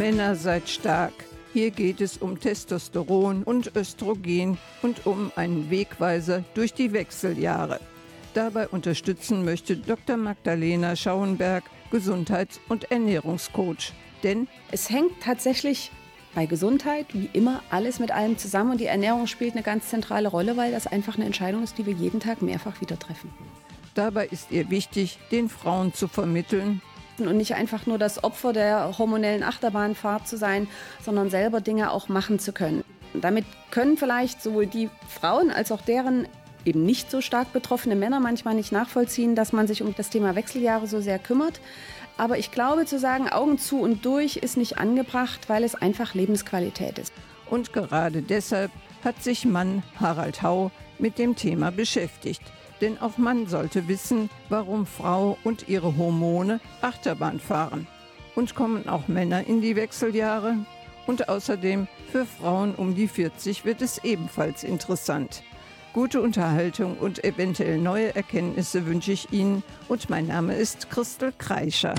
Männer seid stark. Hier geht es um Testosteron und Östrogen und um einen Wegweiser durch die Wechseljahre. Dabei unterstützen möchte Dr. Magdalena Schauenberg, Gesundheits- und Ernährungscoach. Denn es hängt tatsächlich bei Gesundheit wie immer alles mit allem zusammen und die Ernährung spielt eine ganz zentrale Rolle, weil das einfach eine Entscheidung ist, die wir jeden Tag mehrfach wieder treffen. Dabei ist ihr wichtig, den Frauen zu vermitteln, und nicht einfach nur das Opfer der hormonellen Achterbahnfahrt zu sein, sondern selber Dinge auch machen zu können. Damit können vielleicht sowohl die Frauen als auch deren eben nicht so stark betroffene Männer manchmal nicht nachvollziehen, dass man sich um das Thema Wechseljahre so sehr kümmert. Aber ich glaube, zu sagen, Augen zu und durch ist nicht angebracht, weil es einfach Lebensqualität ist. Und gerade deshalb hat sich Mann Harald Hau mit dem Thema beschäftigt. Denn auch Mann sollte wissen, warum Frau und ihre Hormone Achterbahn fahren. Und kommen auch Männer in die Wechseljahre? Und außerdem, für Frauen um die 40 wird es ebenfalls interessant. Gute Unterhaltung und eventuell neue Erkenntnisse wünsche ich Ihnen und mein Name ist Christel Kreischer.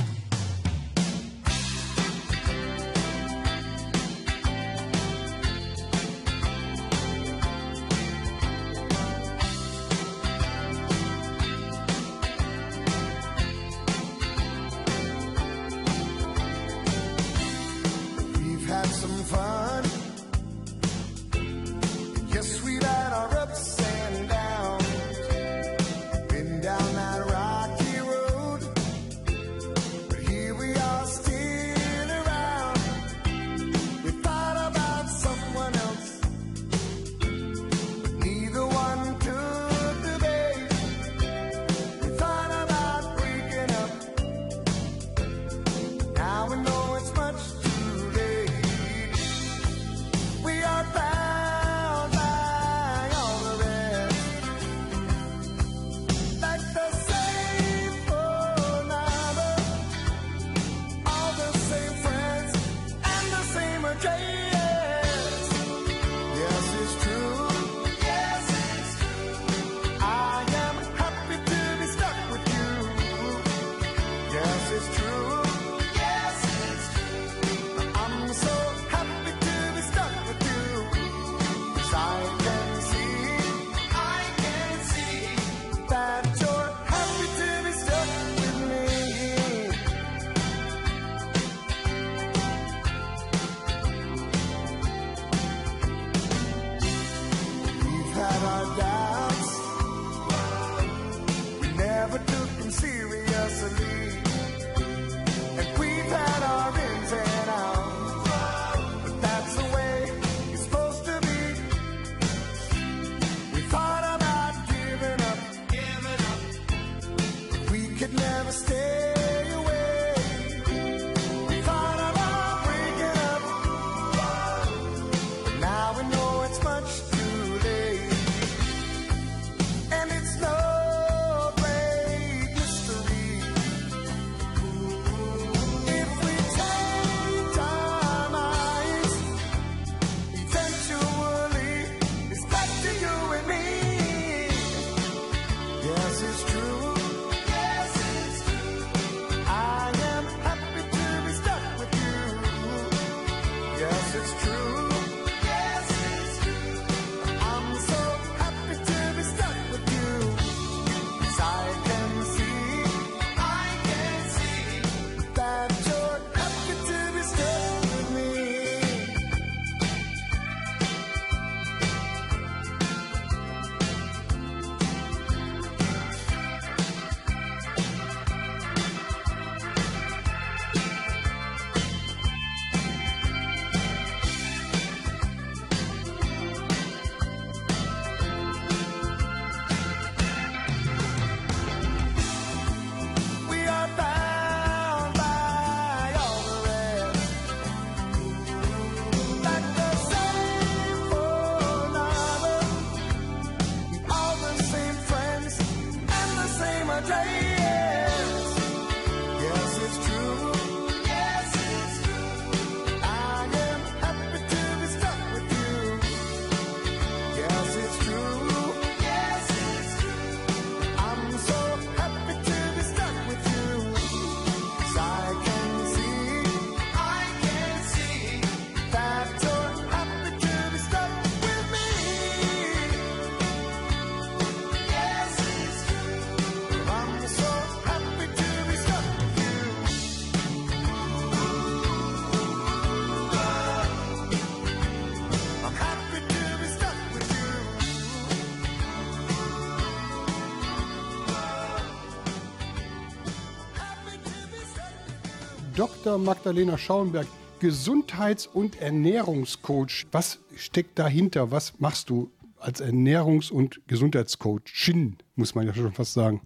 Dr. Magdalena Schauenberg, Gesundheits- und Ernährungscoach. Was steckt dahinter? Was machst du als Ernährungs- und Gesundheitscoachin, muss man ja schon fast sagen?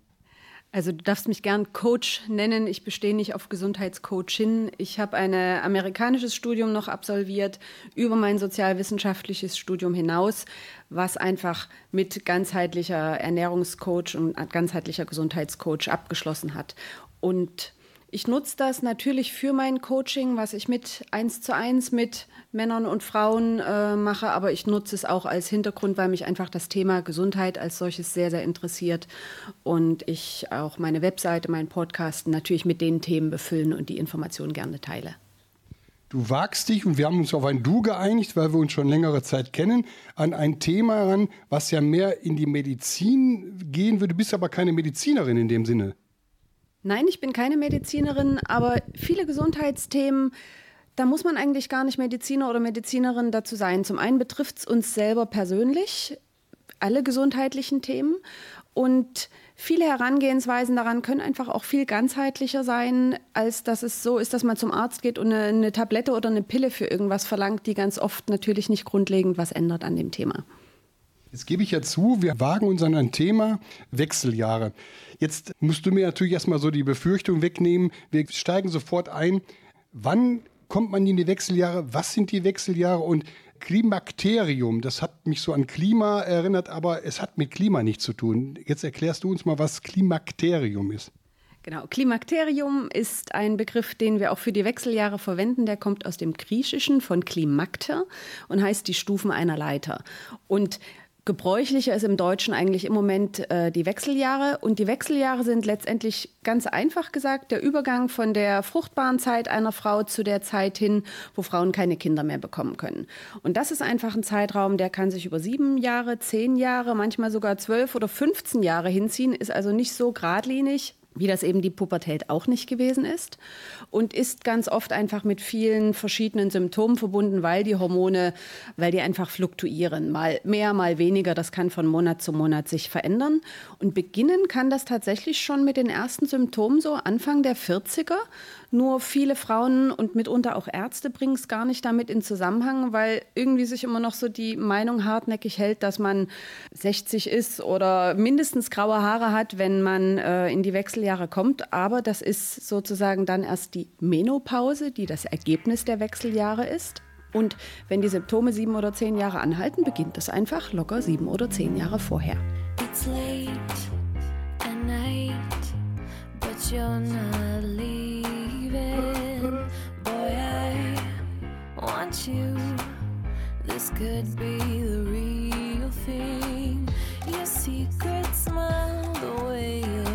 Also du darfst mich gern Coach nennen. Ich bestehe nicht auf Gesundheitscoachin. Ich habe ein amerikanisches Studium noch absolviert, über mein sozialwissenschaftliches Studium hinaus, was einfach mit ganzheitlicher Ernährungscoach und ganzheitlicher Gesundheitscoach abgeschlossen hat. Und ich nutze das natürlich für mein Coaching, was ich mit eins zu eins mit Männern und Frauen äh, mache, aber ich nutze es auch als Hintergrund, weil mich einfach das Thema Gesundheit als solches sehr, sehr interessiert und ich auch meine Webseite, meinen Podcast natürlich mit den Themen befüllen und die Informationen gerne teile. Du wagst dich, und wir haben uns auf ein Du geeinigt, weil wir uns schon längere Zeit kennen, an ein Thema ran, was ja mehr in die Medizin gehen würde. Du bist aber keine Medizinerin in dem Sinne. Nein, ich bin keine Medizinerin, aber viele Gesundheitsthemen, da muss man eigentlich gar nicht Mediziner oder Medizinerin dazu sein. Zum einen betrifft es uns selber persönlich, alle gesundheitlichen Themen. Und viele Herangehensweisen daran können einfach auch viel ganzheitlicher sein, als dass es so ist, dass man zum Arzt geht und eine, eine Tablette oder eine Pille für irgendwas verlangt, die ganz oft natürlich nicht grundlegend was ändert an dem Thema. Jetzt gebe ich ja zu, wir wagen uns an ein Thema Wechseljahre. Jetzt musst du mir natürlich erstmal so die Befürchtung wegnehmen. Wir steigen sofort ein. Wann kommt man in die Wechseljahre? Was sind die Wechseljahre? Und Klimakterium, das hat mich so an Klima erinnert, aber es hat mit Klima nichts zu tun. Jetzt erklärst du uns mal, was Klimakterium ist. Genau, Klimakterium ist ein Begriff, den wir auch für die Wechseljahre verwenden. Der kommt aus dem Griechischen von Klimakter und heißt die Stufen einer Leiter. Und Gebräuchlicher ist im Deutschen eigentlich im Moment äh, die Wechseljahre. Und die Wechseljahre sind letztendlich ganz einfach gesagt der Übergang von der fruchtbaren Zeit einer Frau zu der Zeit hin, wo Frauen keine Kinder mehr bekommen können. Und das ist einfach ein Zeitraum, der kann sich über sieben Jahre, zehn Jahre, manchmal sogar zwölf oder 15 Jahre hinziehen, ist also nicht so geradlinig wie das eben die Pubertät auch nicht gewesen ist und ist ganz oft einfach mit vielen verschiedenen Symptomen verbunden, weil die Hormone, weil die einfach fluktuieren, mal mehr, mal weniger, das kann von Monat zu Monat sich verändern. Und beginnen kann das tatsächlich schon mit den ersten Symptomen so Anfang der 40er, nur viele Frauen und mitunter auch Ärzte bringen es gar nicht damit in Zusammenhang, weil irgendwie sich immer noch so die Meinung hartnäckig hält, dass man 60 ist oder mindestens graue Haare hat, wenn man äh, in die Wechseljahre kommt. Aber das ist sozusagen dann erst die Menopause, die das Ergebnis der Wechseljahre ist. Und wenn die Symptome sieben oder zehn Jahre anhalten, beginnt es einfach locker sieben oder zehn Jahre vorher. It's late at night, but you're not want you. This could be the real thing. Your secret smile, the way you're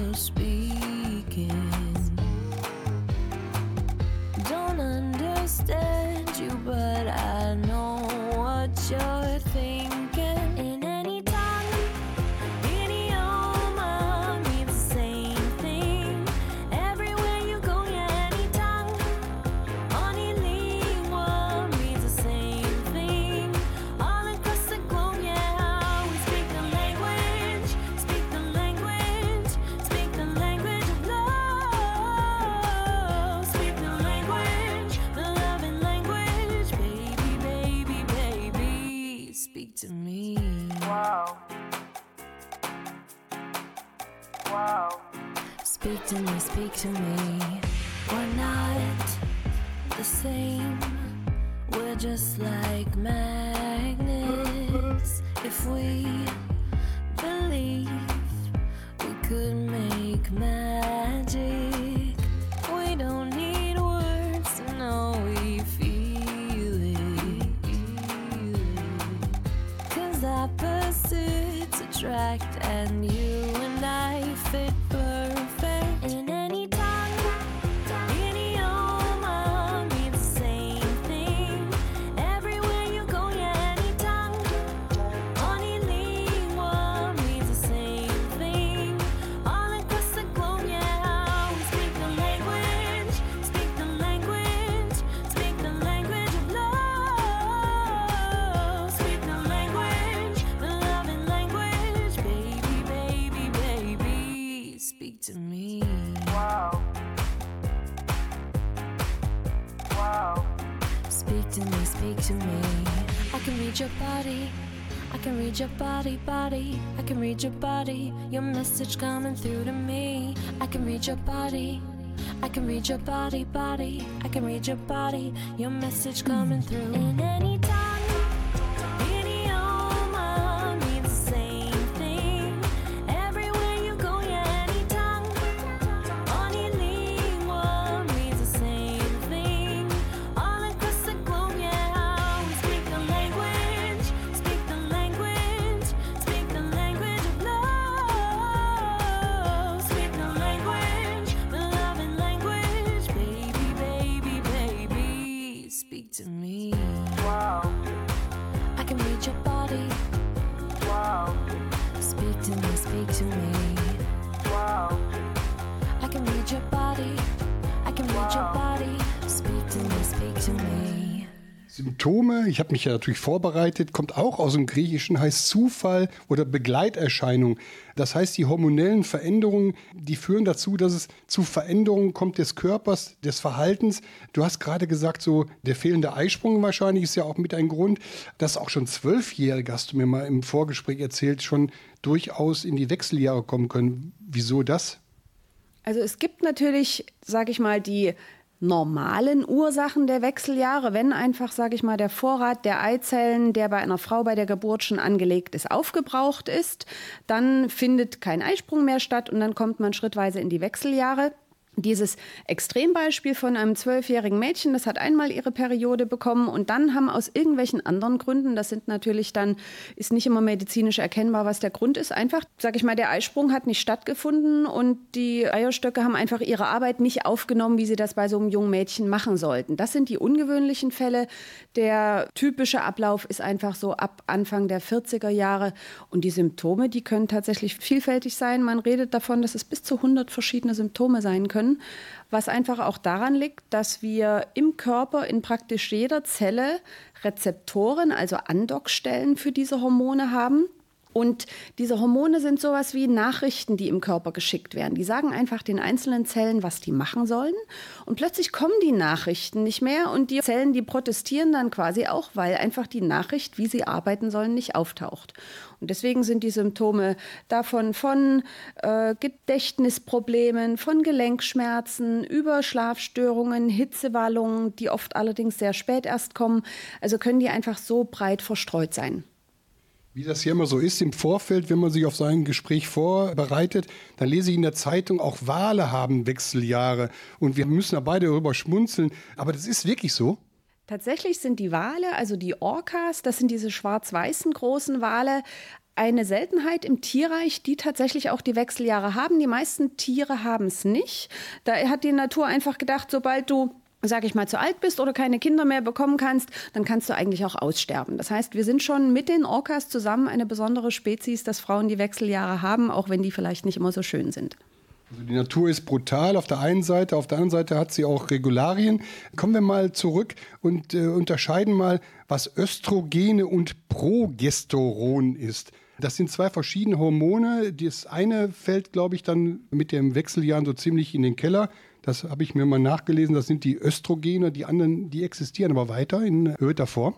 speak to me. We're not the same. We're just like magnets. If we to me, speak to me. I can read your body. I can read your body, body. I can read your body. Your message coming through to me. I can read your body. I can read your body, body. I can read your body. Your message coming through. In any ich habe mich ja natürlich vorbereitet, kommt auch aus dem Griechischen, heißt Zufall oder Begleiterscheinung. Das heißt, die hormonellen Veränderungen, die führen dazu, dass es zu Veränderungen kommt des Körpers, des Verhaltens. Du hast gerade gesagt, so der fehlende Eisprung wahrscheinlich ist ja auch mit ein Grund, dass auch schon Zwölfjährige, hast du mir mal im Vorgespräch erzählt, schon durchaus in die Wechseljahre kommen können. Wieso das? Also es gibt natürlich, sage ich mal, die normalen Ursachen der Wechseljahre, wenn einfach, sage ich mal, der Vorrat der Eizellen, der bei einer Frau bei der Geburt schon angelegt ist, aufgebraucht ist, dann findet kein Eisprung mehr statt und dann kommt man schrittweise in die Wechseljahre. Dieses Extrembeispiel von einem zwölfjährigen Mädchen, das hat einmal ihre Periode bekommen und dann haben aus irgendwelchen anderen Gründen, das sind natürlich dann, ist nicht immer medizinisch erkennbar, was der Grund ist, einfach, sage ich mal, der Eisprung hat nicht stattgefunden und die Eierstöcke haben einfach ihre Arbeit nicht aufgenommen, wie sie das bei so einem jungen Mädchen machen sollten. Das sind die ungewöhnlichen Fälle. Der typische Ablauf ist einfach so ab Anfang der 40er Jahre und die Symptome, die können tatsächlich vielfältig sein. Man redet davon, dass es bis zu 100 verschiedene Symptome sein können können, was einfach auch daran liegt, dass wir im Körper in praktisch jeder Zelle Rezeptoren, also Andockstellen für diese Hormone haben. Und diese Hormone sind sowas wie Nachrichten, die im Körper geschickt werden. Die sagen einfach den einzelnen Zellen, was die machen sollen. Und plötzlich kommen die Nachrichten nicht mehr und die Zellen, die protestieren dann quasi auch, weil einfach die Nachricht, wie sie arbeiten sollen, nicht auftaucht. Und deswegen sind die Symptome davon von äh, Gedächtnisproblemen, von Gelenkschmerzen, über Schlafstörungen, Hitzewallungen, die oft allerdings sehr spät erst kommen. Also können die einfach so breit verstreut sein. Wie das hier immer so ist im Vorfeld, wenn man sich auf so ein Gespräch vorbereitet, dann lese ich in der Zeitung, auch Wale haben Wechseljahre. Und wir müssen da beide darüber schmunzeln. Aber das ist wirklich so. Tatsächlich sind die Wale, also die Orcas, das sind diese schwarz-weißen großen Wale, eine Seltenheit im Tierreich, die tatsächlich auch die Wechseljahre haben. Die meisten Tiere haben es nicht. Da hat die Natur einfach gedacht, sobald du sage ich mal, zu alt bist oder keine Kinder mehr bekommen kannst, dann kannst du eigentlich auch aussterben. Das heißt, wir sind schon mit den Orcas zusammen eine besondere Spezies, dass Frauen die Wechseljahre haben, auch wenn die vielleicht nicht immer so schön sind. Also die Natur ist brutal auf der einen Seite, auf der anderen Seite hat sie auch Regularien. Kommen wir mal zurück und äh, unterscheiden mal, was Östrogene und Progesteron ist. Das sind zwei verschiedene Hormone. Das eine fällt, glaube ich, dann mit den Wechseljahren so ziemlich in den Keller. Das habe ich mir mal nachgelesen. Das sind die Östrogene. Die anderen, die existieren aber weiter in erhöhter Form.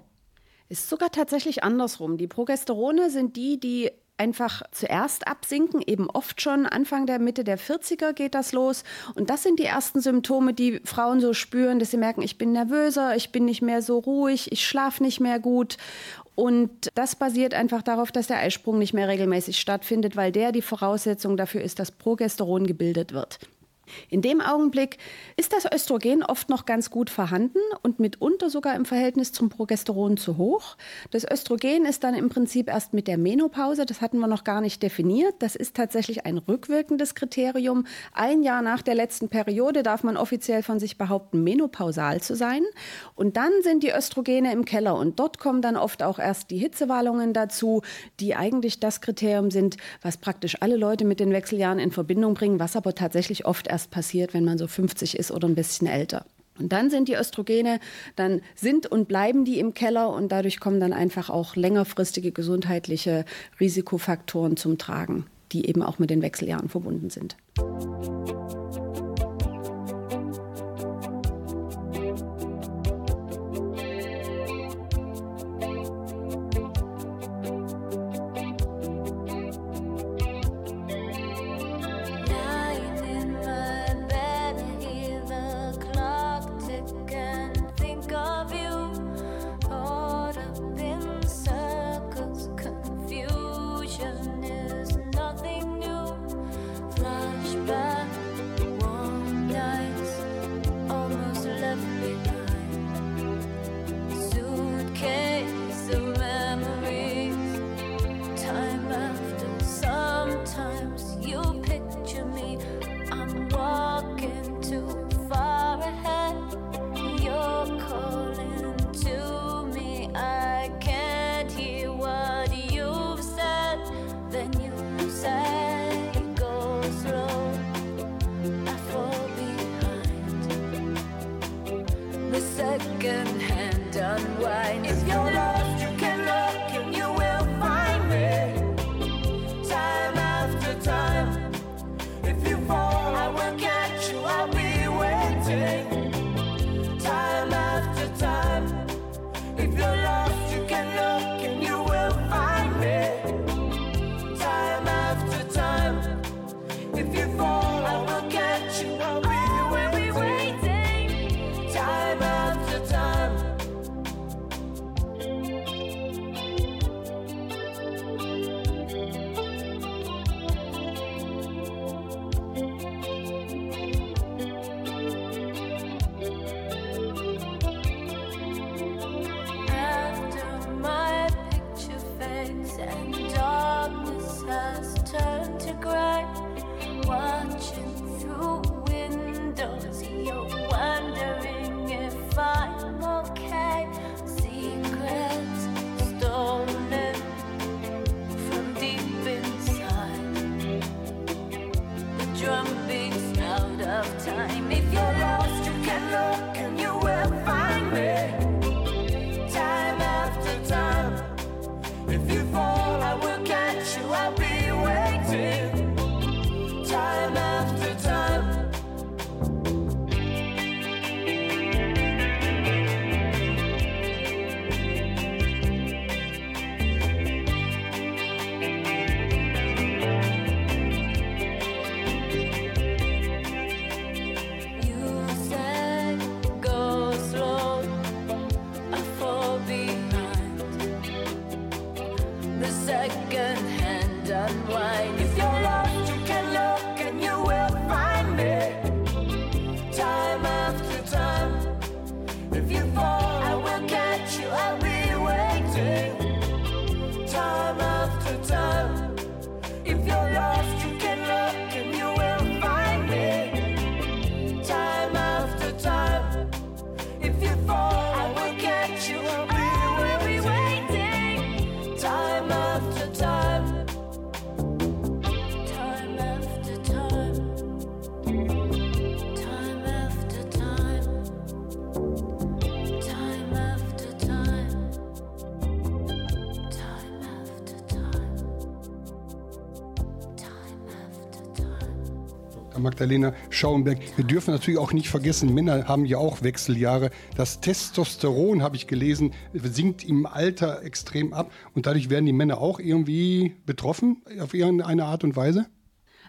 Ist sogar tatsächlich andersrum. Die Progesterone sind die, die einfach zuerst absinken, eben oft schon Anfang der Mitte der 40er geht das los. Und das sind die ersten Symptome, die Frauen so spüren, dass sie merken, ich bin nervöser, ich bin nicht mehr so ruhig, ich schlafe nicht mehr gut. Und das basiert einfach darauf, dass der Eisprung nicht mehr regelmäßig stattfindet, weil der die Voraussetzung dafür ist, dass Progesteron gebildet wird. In dem Augenblick ist das Östrogen oft noch ganz gut vorhanden und mitunter sogar im Verhältnis zum Progesteron zu hoch. Das Östrogen ist dann im Prinzip erst mit der Menopause, das hatten wir noch gar nicht definiert. Das ist tatsächlich ein rückwirkendes Kriterium. Ein Jahr nach der letzten Periode darf man offiziell von sich behaupten, menopausal zu sein. Und dann sind die Östrogene im Keller und dort kommen dann oft auch erst die Hitzewallungen dazu, die eigentlich das Kriterium sind, was praktisch alle Leute mit den Wechseljahren in Verbindung bringen, was aber tatsächlich oft erst passiert, wenn man so 50 ist oder ein bisschen älter. Und dann sind die Östrogene, dann sind und bleiben die im Keller und dadurch kommen dann einfach auch längerfristige gesundheitliche Risikofaktoren zum Tragen, die eben auch mit den Wechseljahren verbunden sind. Magdalena Schauenberg. Wir dürfen natürlich auch nicht vergessen, Männer haben ja auch Wechseljahre. Das Testosteron, habe ich gelesen, sinkt im Alter extrem ab und dadurch werden die Männer auch irgendwie betroffen auf irgendeine Art und Weise.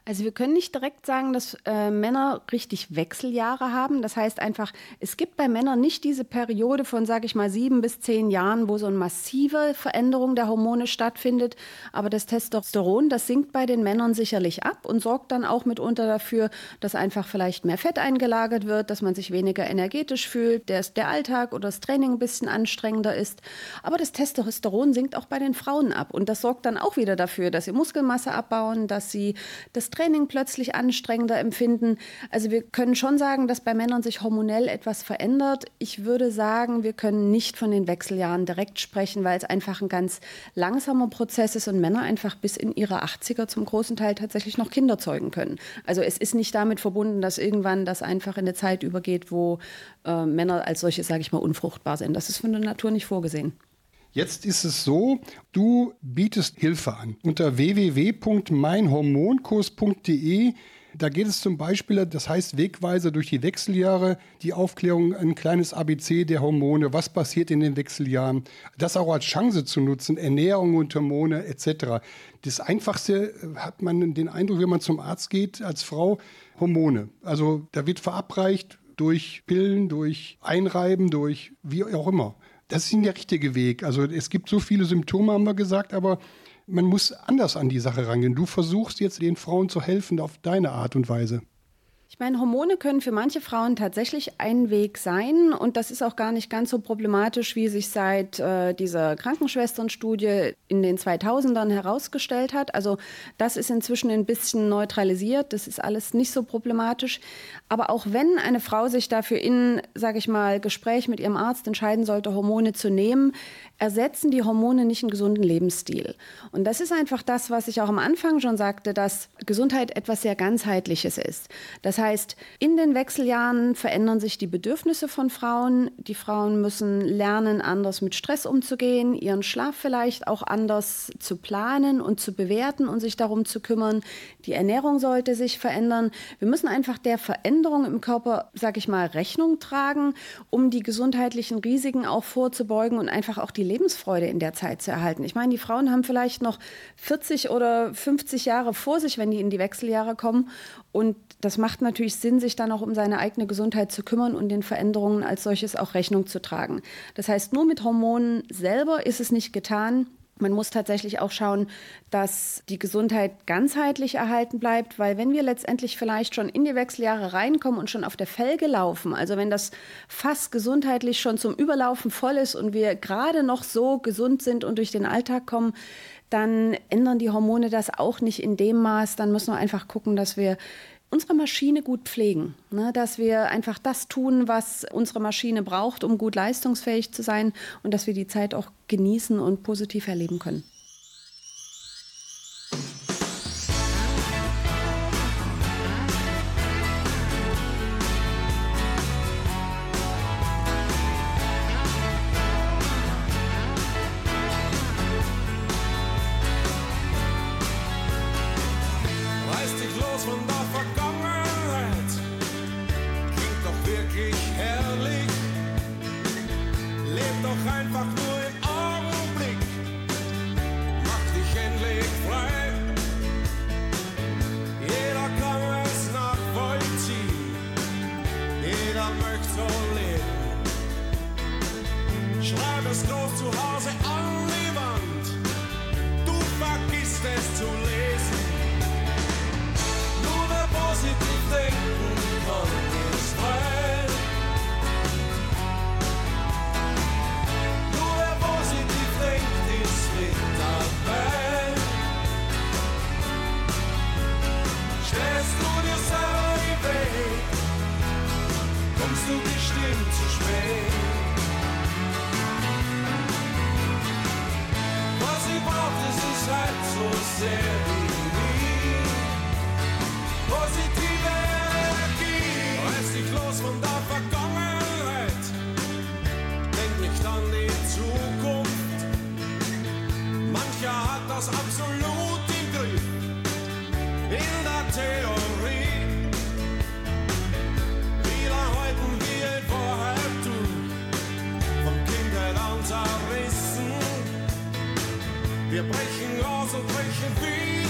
Also wir können nicht direkt sagen, dass äh, Männer richtig Wechseljahre haben. Das heißt einfach, es gibt bei Männern nicht diese Periode von, sage ich mal, sieben bis zehn Jahren, wo so eine massive Veränderung der Hormone stattfindet. Aber das Testosteron, das sinkt bei den Männern sicherlich ab und sorgt dann auch mitunter dafür, dass einfach vielleicht mehr Fett eingelagert wird, dass man sich weniger energetisch fühlt, dass der Alltag oder das Training ein bisschen anstrengender ist. Aber das Testosteron sinkt auch bei den Frauen ab. Und das sorgt dann auch wieder dafür, dass sie Muskelmasse abbauen, dass sie das Training plötzlich anstrengender empfinden. Also wir können schon sagen, dass bei Männern sich hormonell etwas verändert. Ich würde sagen, wir können nicht von den Wechseljahren direkt sprechen, weil es einfach ein ganz langsamer Prozess ist und Männer einfach bis in ihre 80er zum großen Teil tatsächlich noch Kinder zeugen können. Also es ist nicht damit verbunden, dass irgendwann das einfach in eine Zeit übergeht, wo äh, Männer als solche, sage ich mal, unfruchtbar sind. Das ist von der Natur nicht vorgesehen. Jetzt ist es so, du bietest Hilfe an unter www.meinhormonkurs.de. Da geht es zum Beispiel, das heißt Wegweiser durch die Wechseljahre, die Aufklärung, ein kleines ABC der Hormone, was passiert in den Wechseljahren, das auch als Chance zu nutzen, Ernährung und Hormone etc. Das Einfachste äh, hat man den Eindruck, wenn man zum Arzt geht als Frau, Hormone. Also da wird verabreicht durch Pillen, durch Einreiben, durch wie auch immer. Das ist nicht der richtige Weg. Also es gibt so viele Symptome, haben wir gesagt, aber man muss anders an die Sache rangehen. Du versuchst jetzt den Frauen zu helfen auf deine Art und Weise. Ich meine, Hormone können für manche Frauen tatsächlich ein Weg sein und das ist auch gar nicht ganz so problematisch, wie sich seit äh, dieser Krankenschwesternstudie in den 2000ern herausgestellt hat. Also das ist inzwischen ein bisschen neutralisiert, das ist alles nicht so problematisch. Aber auch wenn eine Frau sich dafür in, sage ich mal, Gespräch mit ihrem Arzt entscheiden sollte, Hormone zu nehmen, ersetzen die Hormone nicht einen gesunden Lebensstil. Und das ist einfach das, was ich auch am Anfang schon sagte, dass Gesundheit etwas sehr ganzheitliches ist. Das heißt, in den Wechseljahren verändern sich die Bedürfnisse von Frauen. Die Frauen müssen lernen, anders mit Stress umzugehen, ihren Schlaf vielleicht auch anders zu planen und zu bewerten und sich darum zu kümmern. Die Ernährung sollte sich verändern. Wir müssen einfach der Veränderung im Körper, sag ich mal, Rechnung tragen, um die gesundheitlichen Risiken auch vorzubeugen und einfach auch die Lebensfreude in der Zeit zu erhalten. Ich meine, die Frauen haben vielleicht noch 40 oder 50 Jahre vor sich, wenn die in die Wechseljahre kommen. Und das macht natürlich Sinn, sich dann auch um seine eigene Gesundheit zu kümmern und den Veränderungen als solches auch Rechnung zu tragen. Das heißt, nur mit Hormonen selber ist es nicht getan. Man muss tatsächlich auch schauen, dass die Gesundheit ganzheitlich erhalten bleibt, weil wenn wir letztendlich vielleicht schon in die Wechseljahre reinkommen und schon auf der Felge laufen, also wenn das Fass gesundheitlich schon zum Überlaufen voll ist und wir gerade noch so gesund sind und durch den Alltag kommen, dann ändern die Hormone das auch nicht in dem Maß. Dann müssen wir einfach gucken, dass wir unsere Maschine gut pflegen, ne? dass wir einfach das tun, was unsere Maschine braucht, um gut leistungsfähig zu sein und dass wir die Zeit auch genießen und positiv erleben können. das absolut im Griff, in der Theorie. Wieder halten wir in Wahrheit du, von Kindheit an zerrissen. Wir brechen aus und brechen wieder.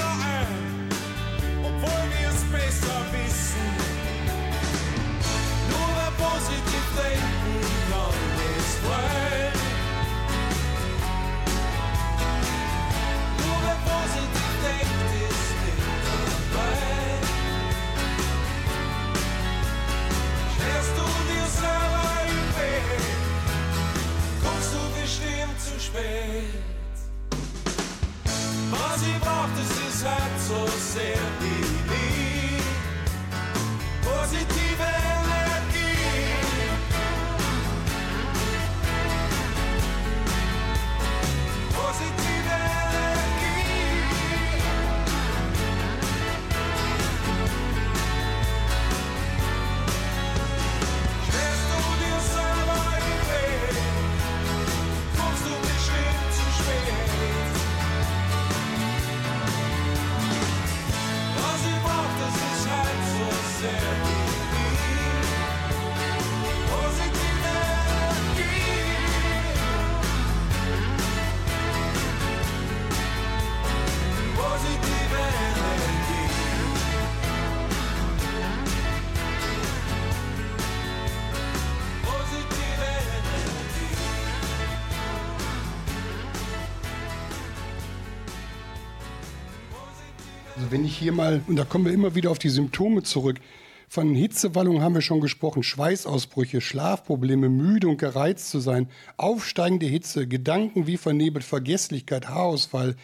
Wenn ich hier mal, und da kommen wir immer wieder auf die Symptome zurück, von Hitzewallungen haben wir schon gesprochen, Schweißausbrüche, Schlafprobleme, müde und gereizt zu sein, aufsteigende Hitze, Gedanken wie vernebelt, Vergesslichkeit, Haarausfall,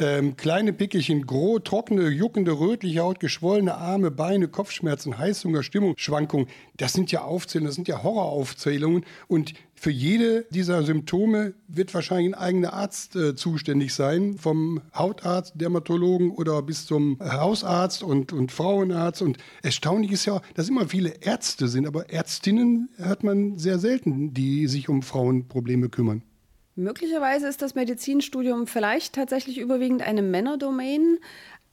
ähm, kleine Pickelchen, groh, trockene, juckende, rötliche Haut, geschwollene Arme, Beine, Kopfschmerzen, Heißhunger, Stimmungsschwankungen. Das sind ja Aufzählungen, das sind ja Horroraufzählungen. Und für jede dieser Symptome wird wahrscheinlich ein eigener Arzt äh, zuständig sein, vom Hautarzt, Dermatologen oder bis zum Hausarzt und, und Frauenarzt. Und erstaunlich ist ja, dass immer viele Ärzte sind, aber Ärztinnen hört man sehr selten, die sich um Frauenprobleme kümmern. Möglicherweise ist das Medizinstudium vielleicht tatsächlich überwiegend eine Männerdomain,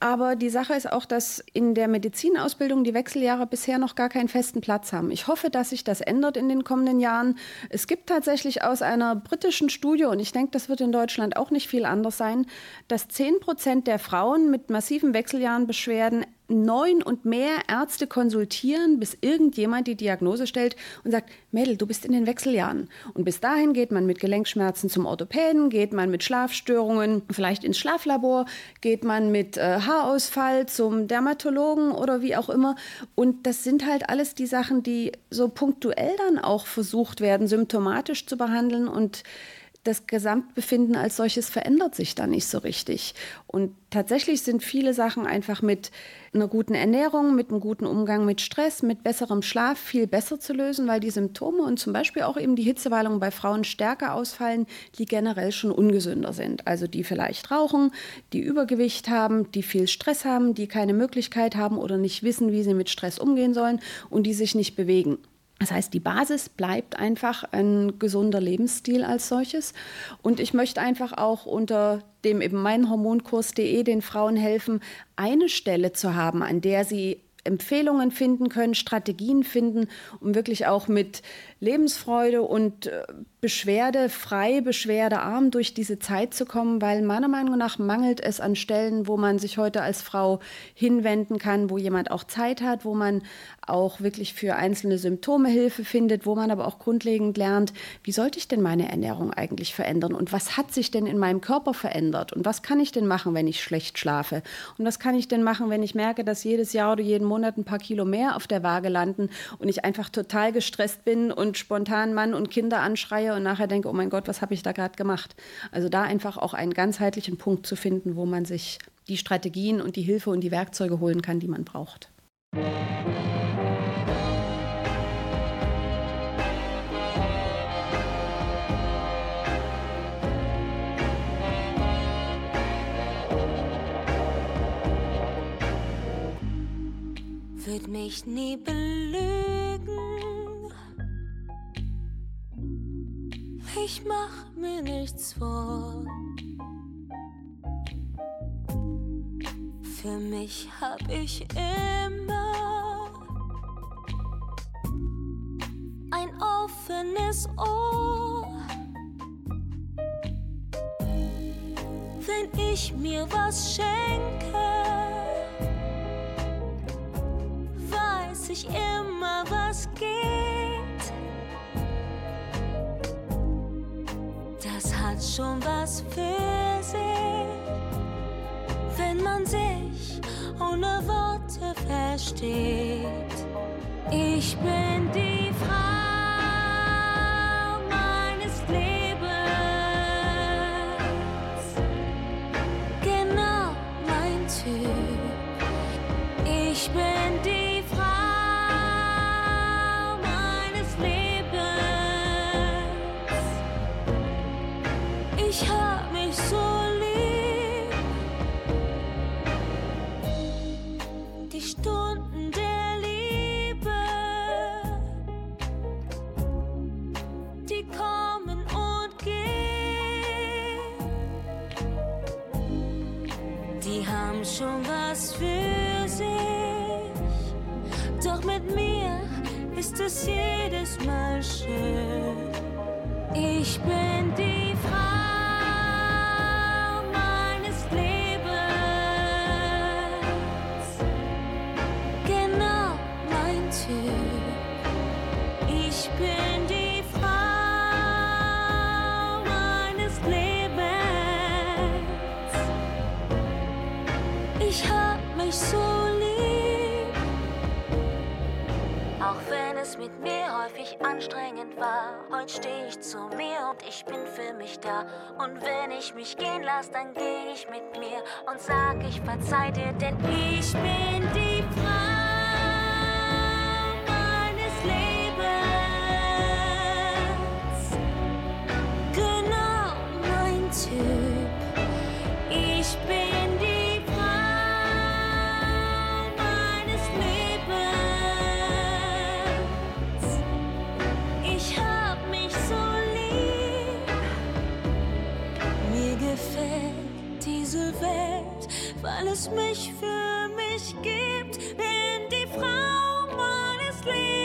aber die Sache ist auch, dass in der Medizinausbildung die Wechseljahre bisher noch gar keinen festen Platz haben. Ich hoffe, dass sich das ändert in den kommenden Jahren. Es gibt tatsächlich aus einer britischen Studie, und ich denke, das wird in Deutschland auch nicht viel anders sein, dass 10 Prozent der Frauen mit massiven Wechseljahrenbeschwerden neun und mehr Ärzte konsultieren, bis irgendjemand die Diagnose stellt und sagt, Mädel, du bist in den Wechseljahren. Und bis dahin geht man mit Gelenkschmerzen zum Orthopäden, geht man mit Schlafstörungen vielleicht ins Schlaflabor, geht man mit äh, Haarausfall zum Dermatologen oder wie auch immer. Und das sind halt alles die Sachen, die so punktuell dann auch versucht werden, symptomatisch zu behandeln und das Gesamtbefinden als solches verändert sich da nicht so richtig. Und tatsächlich sind viele Sachen einfach mit einer guten Ernährung, mit einem guten Umgang mit Stress, mit besserem Schlaf viel besser zu lösen, weil die Symptome und zum Beispiel auch eben die Hitzewallungen bei Frauen stärker ausfallen, die generell schon ungesünder sind. Also die vielleicht rauchen, die Übergewicht haben, die viel Stress haben, die keine Möglichkeit haben oder nicht wissen, wie sie mit Stress umgehen sollen und die sich nicht bewegen. Das heißt, die Basis bleibt einfach ein gesunder Lebensstil als solches. Und ich möchte einfach auch unter dem eben meinhormonkurs.de den Frauen helfen, eine Stelle zu haben, an der sie Empfehlungen finden können, Strategien finden, um wirklich auch mit Lebensfreude und äh, Beschwerde frei, beschwerdearm durch diese Zeit zu kommen, weil meiner Meinung nach mangelt es an Stellen, wo man sich heute als Frau hinwenden kann, wo jemand auch Zeit hat, wo man auch wirklich für einzelne Symptome Hilfe findet, wo man aber auch grundlegend lernt, wie sollte ich denn meine Ernährung eigentlich verändern und was hat sich denn in meinem Körper verändert und was kann ich denn machen, wenn ich schlecht schlafe? Und was kann ich denn machen, wenn ich merke, dass jedes Jahr oder jeden Monat ein paar Kilo mehr auf der Waage landen und ich einfach total gestresst bin und spontan Mann und Kinder anschreie und nachher denke, oh mein Gott, was habe ich da gerade gemacht? Also da einfach auch einen ganzheitlichen Punkt zu finden, wo man sich die Strategien und die Hilfe und die Werkzeuge holen kann, die man braucht. Wird mich nie belügen. Ich mach mir nichts vor. Für mich hab ich immer ein offenes Ohr. Wenn ich mir was schenke, weiß ich immer, was geht. Hat schon was für sich, wenn man sich ohne Worte versteht. Ich bin die Frau meines Lebens, Auch wenn es mit mir häufig anstrengend war, heute stehe ich zu mir und ich bin für mich da. Und wenn ich mich gehen lasse, dann gehe ich mit mir und sag, ich verzeih dir, denn ich bin die Frau weil es mich für mich gibt. Bin die Frau meines Lebens,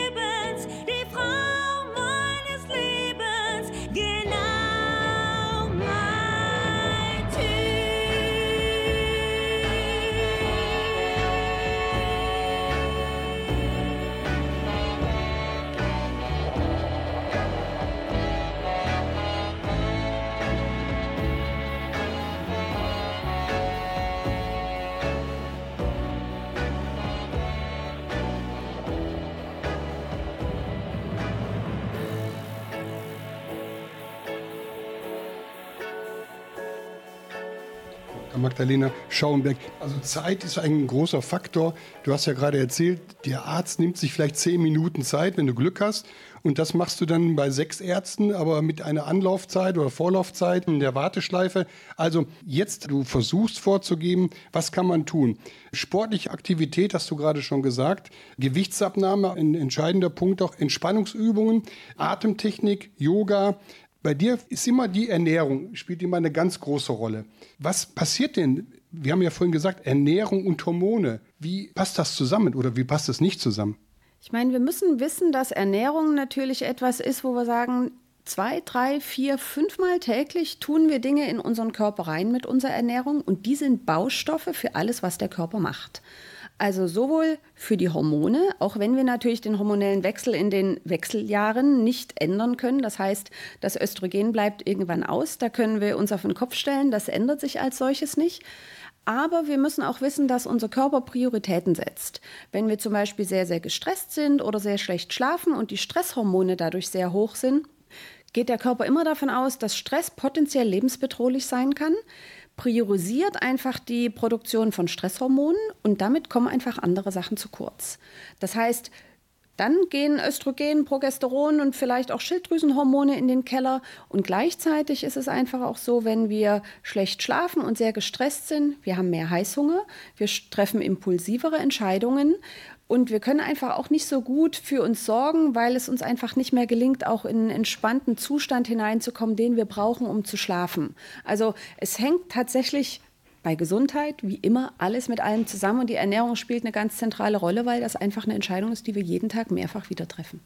Magdalena Schauenberg. Also Zeit ist ein großer Faktor. Du hast ja gerade erzählt, der Arzt nimmt sich vielleicht zehn Minuten Zeit, wenn du Glück hast. Und das machst du dann bei sechs Ärzten, aber mit einer Anlaufzeit oder Vorlaufzeit in der Warteschleife. Also jetzt, du versuchst vorzugeben, was kann man tun? Sportliche Aktivität hast du gerade schon gesagt. Gewichtsabnahme, ein entscheidender Punkt auch. Entspannungsübungen, Atemtechnik, Yoga, bei dir ist immer die Ernährung, spielt immer eine ganz große Rolle. Was passiert denn? Wir haben ja vorhin gesagt, Ernährung und Hormone. Wie passt das zusammen oder wie passt das nicht zusammen? Ich meine, wir müssen wissen, dass Ernährung natürlich etwas ist, wo wir sagen, zwei, drei, vier, fünfmal täglich tun wir Dinge in unseren Körper rein mit unserer Ernährung und die sind Baustoffe für alles, was der Körper macht. Also sowohl für die Hormone, auch wenn wir natürlich den hormonellen Wechsel in den Wechseljahren nicht ändern können. Das heißt, das Östrogen bleibt irgendwann aus. Da können wir uns auf den Kopf stellen. Das ändert sich als solches nicht. Aber wir müssen auch wissen, dass unser Körper Prioritäten setzt. Wenn wir zum Beispiel sehr, sehr gestresst sind oder sehr schlecht schlafen und die Stresshormone dadurch sehr hoch sind, geht der Körper immer davon aus, dass Stress potenziell lebensbedrohlich sein kann priorisiert einfach die Produktion von Stresshormonen und damit kommen einfach andere Sachen zu kurz. Das heißt, dann gehen Östrogen, Progesteron und vielleicht auch Schilddrüsenhormone in den Keller. Und gleichzeitig ist es einfach auch so, wenn wir schlecht schlafen und sehr gestresst sind, wir haben mehr Heißhunger, wir treffen impulsivere Entscheidungen und wir können einfach auch nicht so gut für uns sorgen, weil es uns einfach nicht mehr gelingt, auch in einen entspannten Zustand hineinzukommen, den wir brauchen, um zu schlafen. Also es hängt tatsächlich bei Gesundheit, wie immer, alles mit allem zusammen. Und die Ernährung spielt eine ganz zentrale Rolle, weil das einfach eine Entscheidung ist, die wir jeden Tag mehrfach wieder treffen.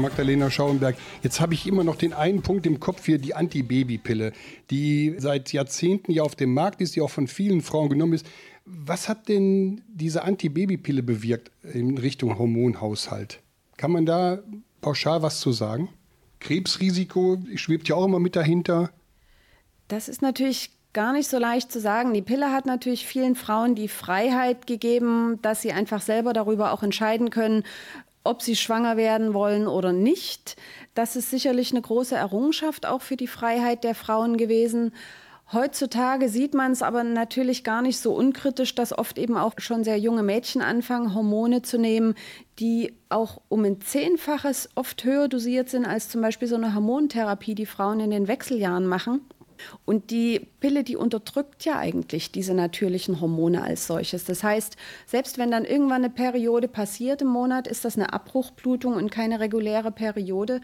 Magdalena Schauenberg, jetzt habe ich immer noch den einen Punkt im Kopf hier, die Antibabypille, die seit Jahrzehnten ja auf dem Markt ist, die auch von vielen Frauen genommen ist. Was hat denn diese Antibabypille bewirkt in Richtung Hormonhaushalt? Kann man da pauschal was zu sagen? Krebsrisiko schwebt ja auch immer mit dahinter. Das ist natürlich gar nicht so leicht zu sagen. Die Pille hat natürlich vielen Frauen die Freiheit gegeben, dass sie einfach selber darüber auch entscheiden können, ob sie schwanger werden wollen oder nicht. Das ist sicherlich eine große Errungenschaft auch für die Freiheit der Frauen gewesen. Heutzutage sieht man es aber natürlich gar nicht so unkritisch, dass oft eben auch schon sehr junge Mädchen anfangen, Hormone zu nehmen, die auch um ein Zehnfaches oft höher dosiert sind als zum Beispiel so eine Hormontherapie, die Frauen in den Wechseljahren machen. Und die Pille, die unterdrückt ja eigentlich diese natürlichen Hormone als solches. Das heißt, selbst wenn dann irgendwann eine Periode passiert im Monat, ist das eine Abbruchblutung und keine reguläre Periode.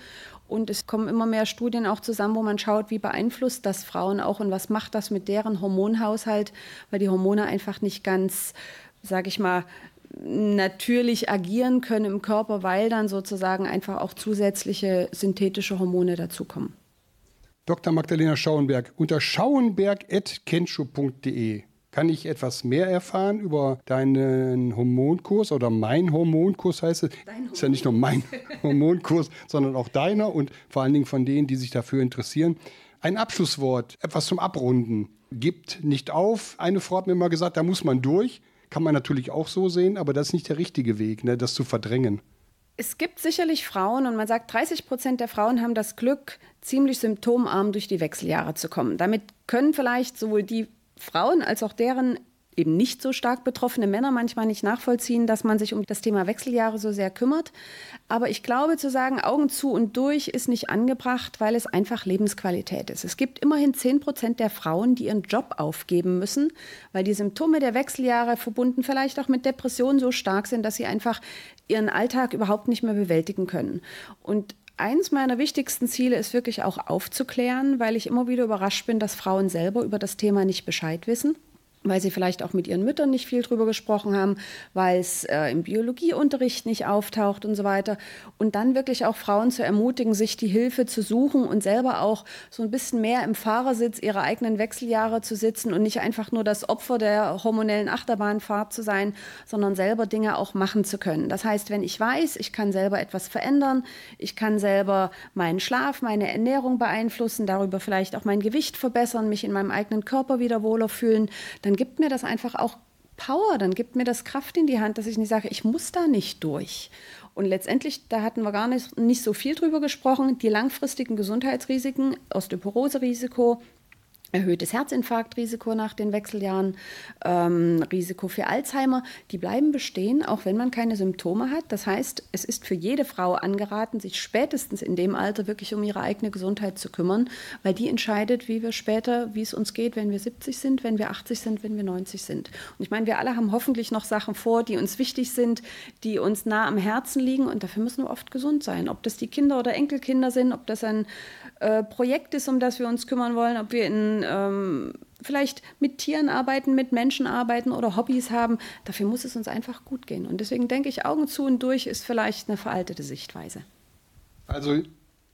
Und es kommen immer mehr Studien auch zusammen, wo man schaut, wie beeinflusst das Frauen auch und was macht das mit deren Hormonhaushalt, weil die Hormone einfach nicht ganz, sage ich mal, natürlich agieren können im Körper, weil dann sozusagen einfach auch zusätzliche synthetische Hormone dazukommen. Dr. Magdalena Schauenberg unter schauenberg.kenschow.de kann ich etwas mehr erfahren über deinen Hormonkurs oder mein Hormonkurs heißt es. Dein ist ja nicht nur mein Hormonkurs, sondern auch deiner und vor allen Dingen von denen, die sich dafür interessieren. Ein Abschlusswort, etwas zum Abrunden. Gibt nicht auf. Eine Frau hat mir mal gesagt, da muss man durch. Kann man natürlich auch so sehen, aber das ist nicht der richtige Weg, ne, das zu verdrängen. Es gibt sicherlich Frauen und man sagt, 30 Prozent der Frauen haben das Glück, ziemlich symptomarm durch die Wechseljahre zu kommen. Damit können vielleicht sowohl die Frauen als auch deren eben nicht so stark betroffene Männer manchmal nicht nachvollziehen, dass man sich um das Thema Wechseljahre so sehr kümmert. Aber ich glaube, zu sagen, Augen zu und durch ist nicht angebracht, weil es einfach Lebensqualität ist. Es gibt immerhin 10 Prozent der Frauen, die ihren Job aufgeben müssen, weil die Symptome der Wechseljahre verbunden vielleicht auch mit Depressionen so stark sind, dass sie einfach ihren Alltag überhaupt nicht mehr bewältigen können. Und Eins meiner wichtigsten Ziele ist wirklich auch aufzuklären, weil ich immer wieder überrascht bin, dass Frauen selber über das Thema nicht Bescheid wissen weil sie vielleicht auch mit ihren Müttern nicht viel drüber gesprochen haben, weil es äh, im Biologieunterricht nicht auftaucht und so weiter. Und dann wirklich auch Frauen zu ermutigen, sich die Hilfe zu suchen und selber auch so ein bisschen mehr im Fahrersitz ihrer eigenen Wechseljahre zu sitzen und nicht einfach nur das Opfer der hormonellen Achterbahnfahrt zu sein, sondern selber Dinge auch machen zu können. Das heißt, wenn ich weiß, ich kann selber etwas verändern, ich kann selber meinen Schlaf, meine Ernährung beeinflussen, darüber vielleicht auch mein Gewicht verbessern, mich in meinem eigenen Körper wieder wohler fühlen, dann gibt mir das einfach auch Power, dann gibt mir das Kraft in die Hand, dass ich nicht sage, ich muss da nicht durch. Und letztendlich, da hatten wir gar nicht, nicht so viel drüber gesprochen, die langfristigen Gesundheitsrisiken, Osteoporose-Risiko, erhöhtes Herzinfarktrisiko nach den Wechseljahren, ähm, Risiko für Alzheimer, die bleiben bestehen, auch wenn man keine Symptome hat. Das heißt, es ist für jede Frau angeraten, sich spätestens in dem Alter wirklich um ihre eigene Gesundheit zu kümmern, weil die entscheidet, wie wir später, wie es uns geht, wenn wir 70 sind, wenn wir 80 sind, wenn wir 90 sind. Und ich meine, wir alle haben hoffentlich noch Sachen vor, die uns wichtig sind, die uns nah am Herzen liegen und dafür müssen wir oft gesund sein. Ob das die Kinder oder Enkelkinder sind, ob das ein äh, Projekt ist, um das wir uns kümmern wollen, ob wir in ähm, vielleicht mit Tieren arbeiten, mit Menschen arbeiten oder Hobbys haben. Dafür muss es uns einfach gut gehen. Und deswegen denke ich, Augen zu und durch ist vielleicht eine veraltete Sichtweise. Also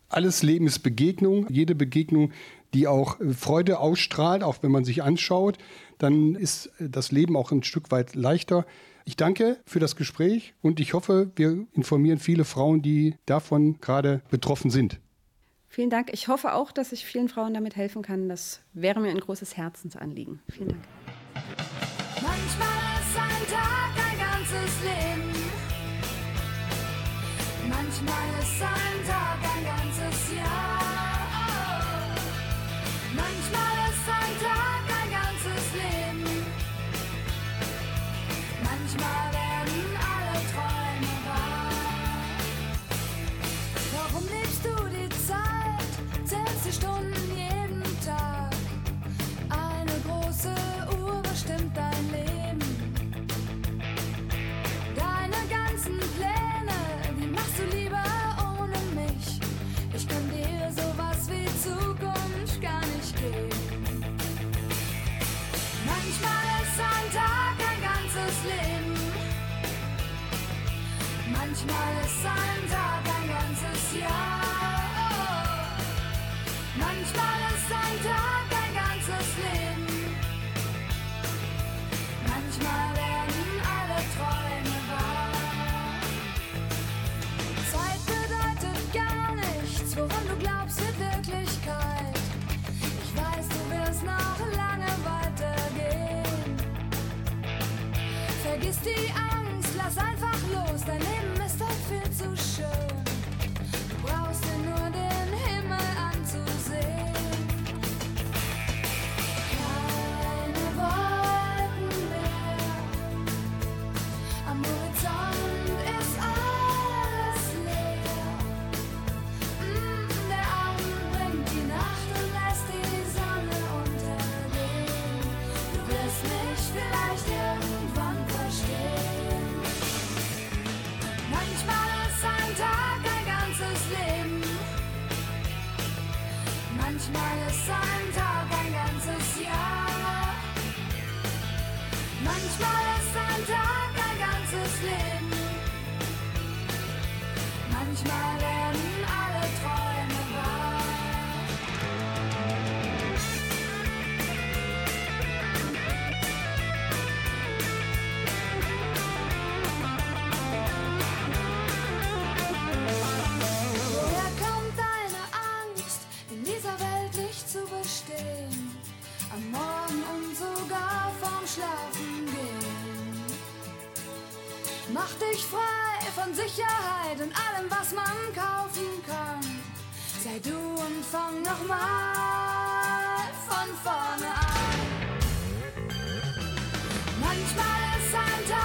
alles Leben ist Begegnung. Jede Begegnung, die auch Freude ausstrahlt, auch wenn man sich anschaut, dann ist das Leben auch ein Stück weit leichter. Ich danke für das Gespräch und ich hoffe, wir informieren viele Frauen, die davon gerade betroffen sind. Vielen Dank. Ich hoffe auch, dass ich vielen Frauen damit helfen kann. Das wäre mir ein großes Herzensanliegen. Vielen Dank. Manchmal ist ein Tag ein ganzes Leben. Manchmal ist ein Tag ein dich frei von Sicherheit und allem, was man kaufen kann. Sei du und fang nochmal von vorne an. Manchmal ist ein Tag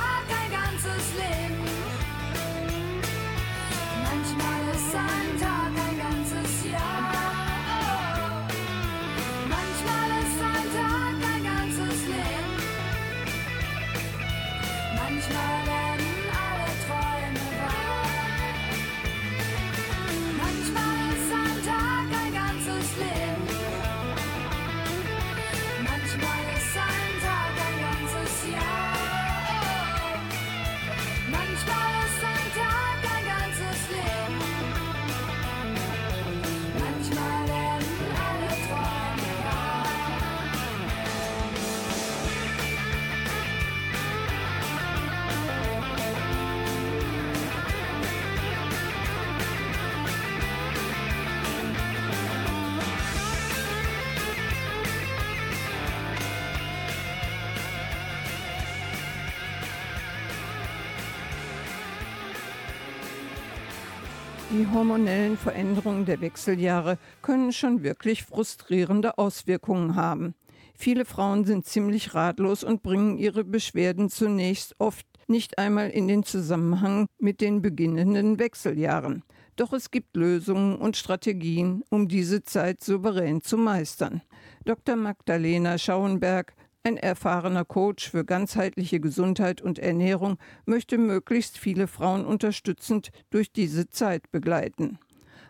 hormonellen Veränderungen der Wechseljahre können schon wirklich frustrierende Auswirkungen haben. Viele Frauen sind ziemlich ratlos und bringen ihre Beschwerden zunächst oft nicht einmal in den Zusammenhang mit den beginnenden Wechseljahren. Doch es gibt Lösungen und Strategien, um diese Zeit souverän zu meistern. Dr. Magdalena Schauenberg, ein erfahrener Coach für ganzheitliche Gesundheit und Ernährung, möchte möglichst viele Frauen unterstützend durch diese Zeit begleiten.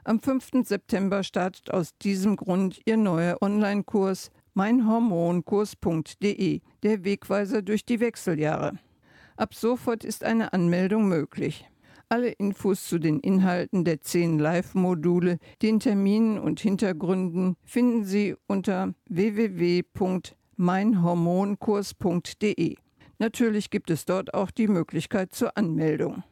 Am 5. September startet aus diesem Grund ihr neuer Online-Kurs meinhormonkurs.de, der Wegweiser durch die Wechseljahre. Ab sofort ist eine Anmeldung möglich. Alle Infos zu den Inhalten der zehn Live-Module, den Terminen und Hintergründen finden Sie unter www.meinhormonkurs.de. Natürlich gibt es dort auch die Möglichkeit zur Anmeldung.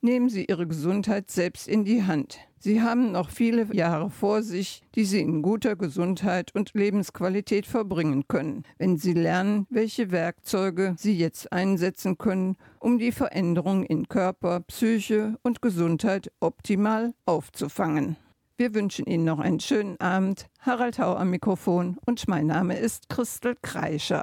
Nehmen Sie Ihre Gesundheit selbst in die Hand. Sie haben noch viele Jahre vor sich, die Sie in guter Gesundheit und Lebensqualität verbringen können, wenn Sie lernen, welche Werkzeuge Sie jetzt einsetzen können, um die Veränderung in Körper, Psyche und Gesundheit optimal aufzufangen. Wir wünschen Ihnen noch einen schönen Abend. Harald Hau am Mikrofon und mein Name ist Christel Kreischer.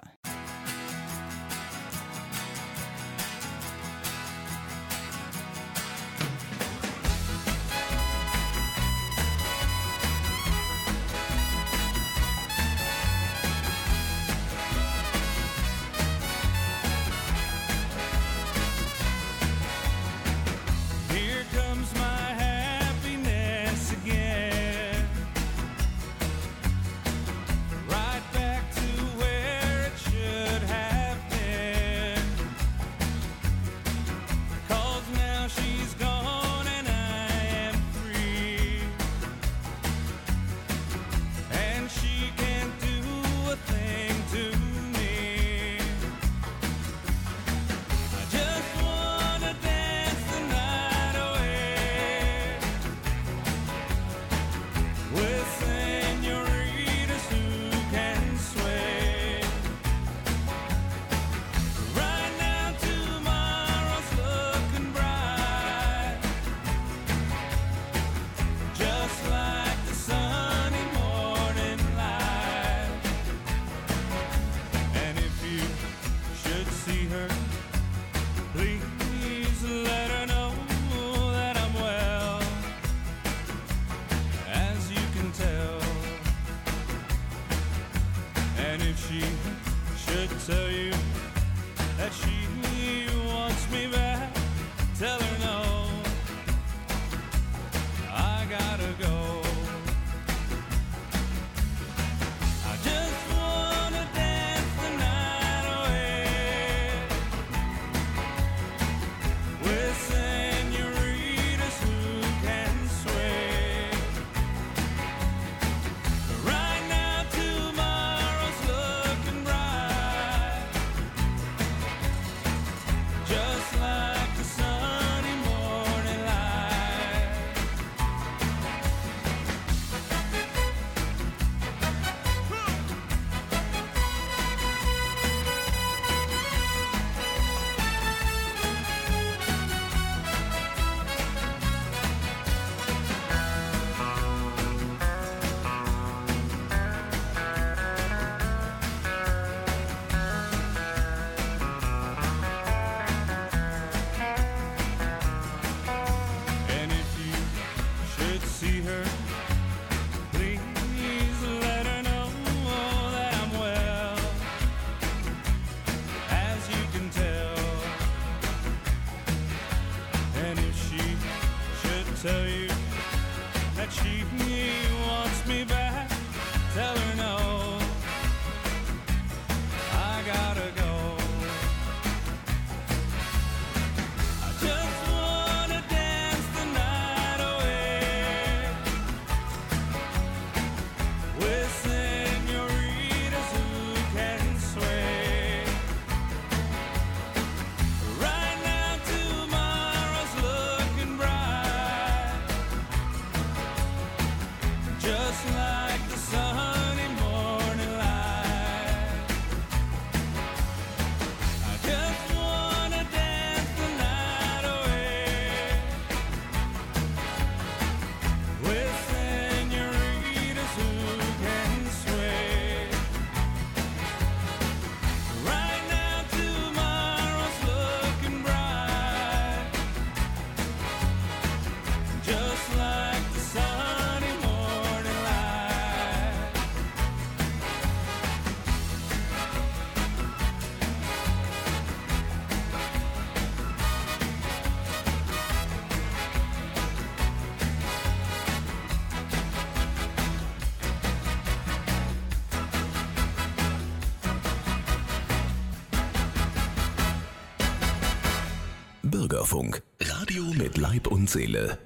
Bürgerfunk. Radio mit Leib und Seele.